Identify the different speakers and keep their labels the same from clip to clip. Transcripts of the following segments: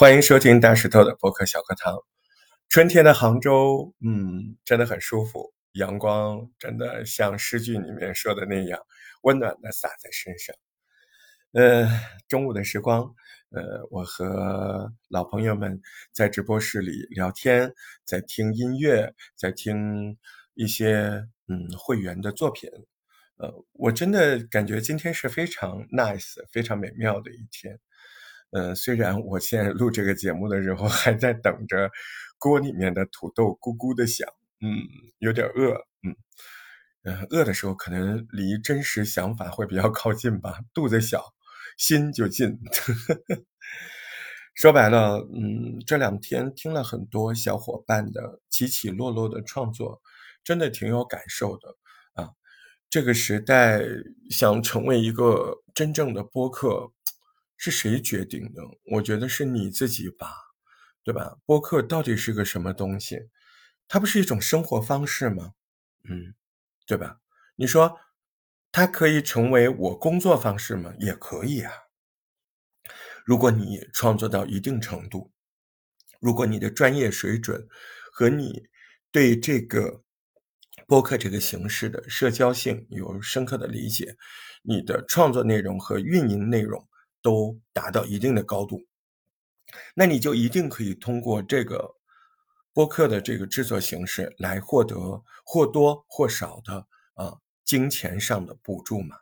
Speaker 1: 欢迎收听大石头的播客小课堂。春天的杭州，嗯，真的很舒服，阳光真的像诗句里面说的那样，温暖的洒在身上。呃，中午的时光，呃，我和老朋友们在直播室里聊天，在听音乐，在听一些嗯会员的作品。呃，我真的感觉今天是非常 nice、非常美妙的一天。嗯，虽然我现在录这个节目的时候还在等着锅里面的土豆咕咕的响，嗯，有点饿，嗯，呃，饿的时候可能离真实想法会比较靠近吧，肚子小，心就近。说白了，嗯，这两天听了很多小伙伴的起起落落的创作，真的挺有感受的啊。这个时代想成为一个真正的播客。是谁决定的？我觉得是你自己吧，对吧？播客到底是个什么东西？它不是一种生活方式吗？嗯，对吧？你说它可以成为我工作方式吗？也可以啊。如果你创作到一定程度，如果你的专业水准和你对这个播客这个形式的社交性有深刻的理解，你的创作内容和运营内容。都达到一定的高度，那你就一定可以通过这个播客的这个制作形式来获得或多或少的啊金钱上的补助嘛？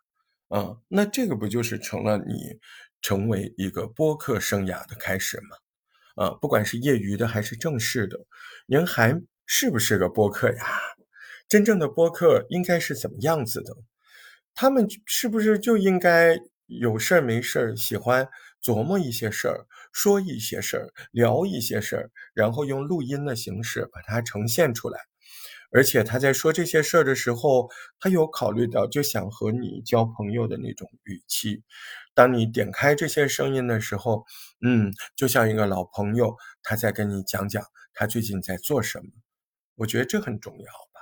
Speaker 1: 啊，那这个不就是成了你成为一个播客生涯的开始吗？啊，不管是业余的还是正式的，您还是不是个播客呀？真正的播客应该是怎么样子的？他们是不是就应该？有事儿没事儿，喜欢琢磨一些事儿，说一些事儿，聊一些事儿，然后用录音的形式把它呈现出来。而且他在说这些事儿的时候，他有考虑到就想和你交朋友的那种语气。当你点开这些声音的时候，嗯，就像一个老朋友，他在跟你讲讲他最近在做什么。我觉得这很重要吧，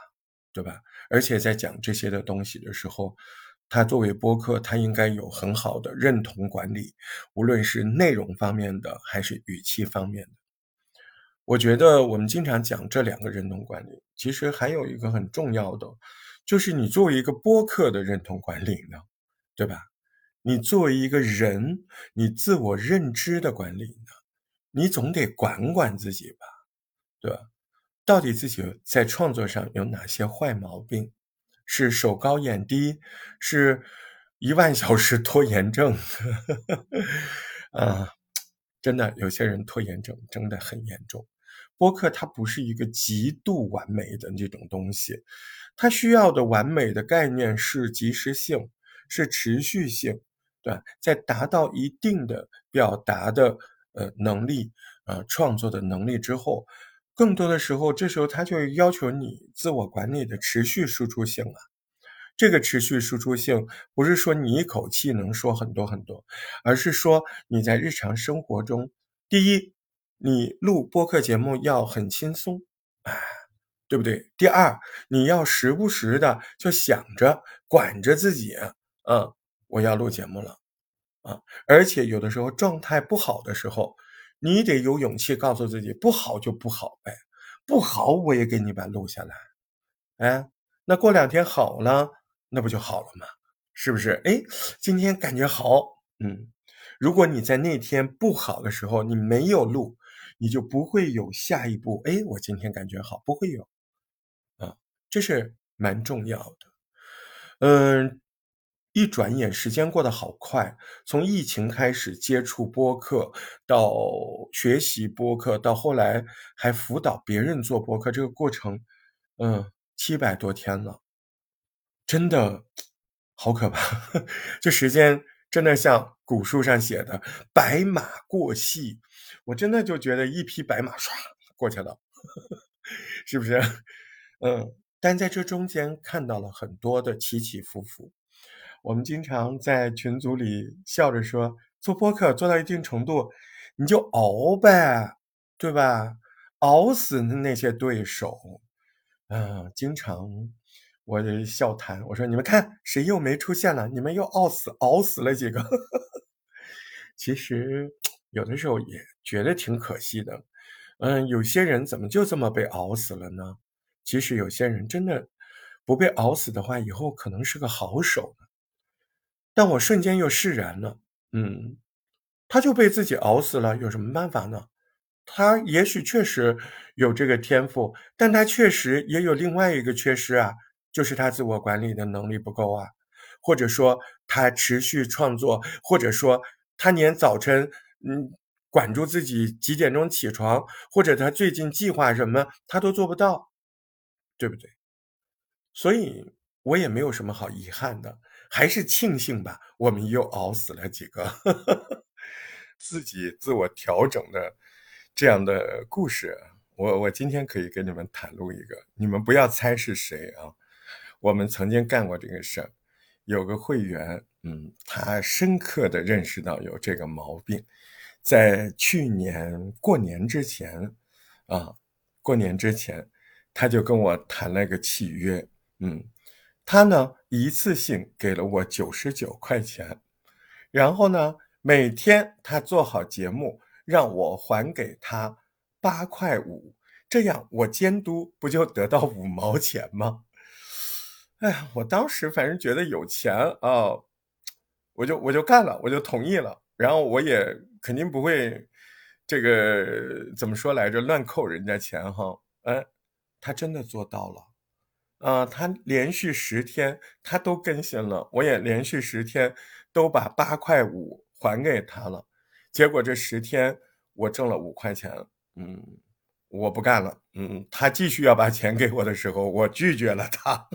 Speaker 1: 对吧？而且在讲这些的东西的时候。他作为播客，他应该有很好的认同管理，无论是内容方面的还是语气方面的。我觉得我们经常讲这两个认同管理，其实还有一个很重要的，就是你作为一个播客的认同管理呢，对吧？你作为一个人，你自我认知的管理呢，你总得管管自己吧，对吧？到底自己在创作上有哪些坏毛病？是手高眼低，是一万小时拖延症，啊，真的有些人拖延症真的很严重。播客它不是一个极度完美的那种东西，它需要的完美的概念是及时性，是持续性，对在达到一定的表达的呃能力，呃创作的能力之后。更多的时候，这时候他就要求你自我管理的持续输出性了。这个持续输出性不是说你一口气能说很多很多，而是说你在日常生活中，第一，你录播客节目要很轻松，哎，对不对？第二，你要时不时的就想着管着自己，嗯，我要录节目了，啊，而且有的时候状态不好的时候。你得有勇气告诉自己，不好就不好呗，不好我也给你把录下来，哎，那过两天好了，那不就好了吗？是不是？哎，今天感觉好，嗯，如果你在那天不好的时候你没有录，你就不会有下一步。哎，我今天感觉好，不会有，啊，这是蛮重要的，嗯。一转眼，时间过得好快。从疫情开始接触播客，到学习播客，到后来还辅导别人做播客，这个过程，嗯，七百多天了，真的好可怕。这时间真的像古书上写的“白马过隙”，我真的就觉得一匹白马唰过去了，是不是？嗯，但在这中间看到了很多的起起伏伏。我们经常在群组里笑着说，做播客做到一定程度，你就熬呗，对吧？熬死那些对手。嗯，经常我笑谈，我说你们看谁又没出现了？你们又熬死熬死了几个？其实有的时候也觉得挺可惜的。嗯，有些人怎么就这么被熬死了呢？其实有些人真的不被熬死的话，以后可能是个好手。但我瞬间又释然了。嗯，他就被自己熬死了，有什么办法呢？他也许确实有这个天赋，但他确实也有另外一个缺失啊，就是他自我管理的能力不够啊，或者说他持续创作，或者说他连早晨嗯管住自己几点钟起床，或者他最近计划什么，他都做不到，对不对？所以我也没有什么好遗憾的，还是庆幸吧，我们又熬死了几个 自己自我调整的。这样的故事，我我今天可以跟你们袒露一个，你们不要猜是谁啊？我们曾经干过这个事儿，有个会员，嗯，他深刻的认识到有这个毛病，在去年过年之前，啊，过年之前，他就跟我谈了个契约，嗯，他呢一次性给了我九十九块钱，然后呢每天他做好节目。让我还给他八块五，这样我监督不就得到五毛钱吗？哎呀，我当时反正觉得有钱啊，我就我就干了，我就同意了。然后我也肯定不会这个怎么说来着，乱扣人家钱哈。哎，他真的做到了啊！他连续十天他都更新了，我也连续十天都把八块五还给他了。结果这十天我挣了五块钱，嗯，我不干了，嗯，他继续要把钱给我的时候，我拒绝了他。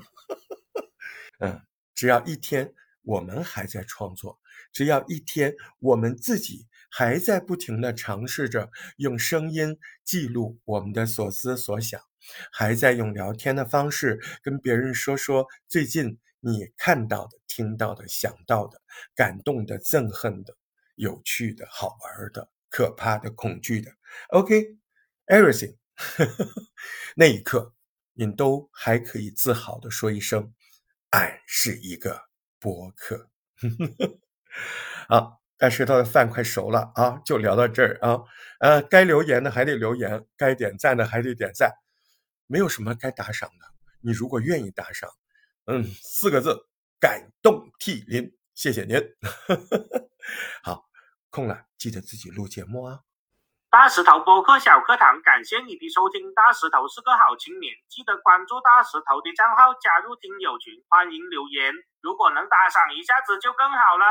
Speaker 1: 嗯，只要一天我们还在创作，只要一天我们自己还在不停的尝试着用声音记录我们的所思所想，还在用聊天的方式跟别人说说最近你看到的、听到的、想到的、感动的、憎恨的。有趣的、好玩的、可怕的、恐惧的，OK，everything，那一刻，你都还可以自豪的说一声：“俺是一个播客。”好，但是他的饭快熟了啊，就聊到这儿啊。呃，该留言的还得留言，该点赞的还得点赞，没有什么该打赏的。你如果愿意打赏，嗯，四个字：感动涕零，谢谢您。好。空了，记得自己录节目啊！
Speaker 2: 大石头播客小课堂，感谢你的收听。大石头是个好青年，记得关注大石头的账号，加入听友群，欢迎留言。如果能打赏一下子就更好了。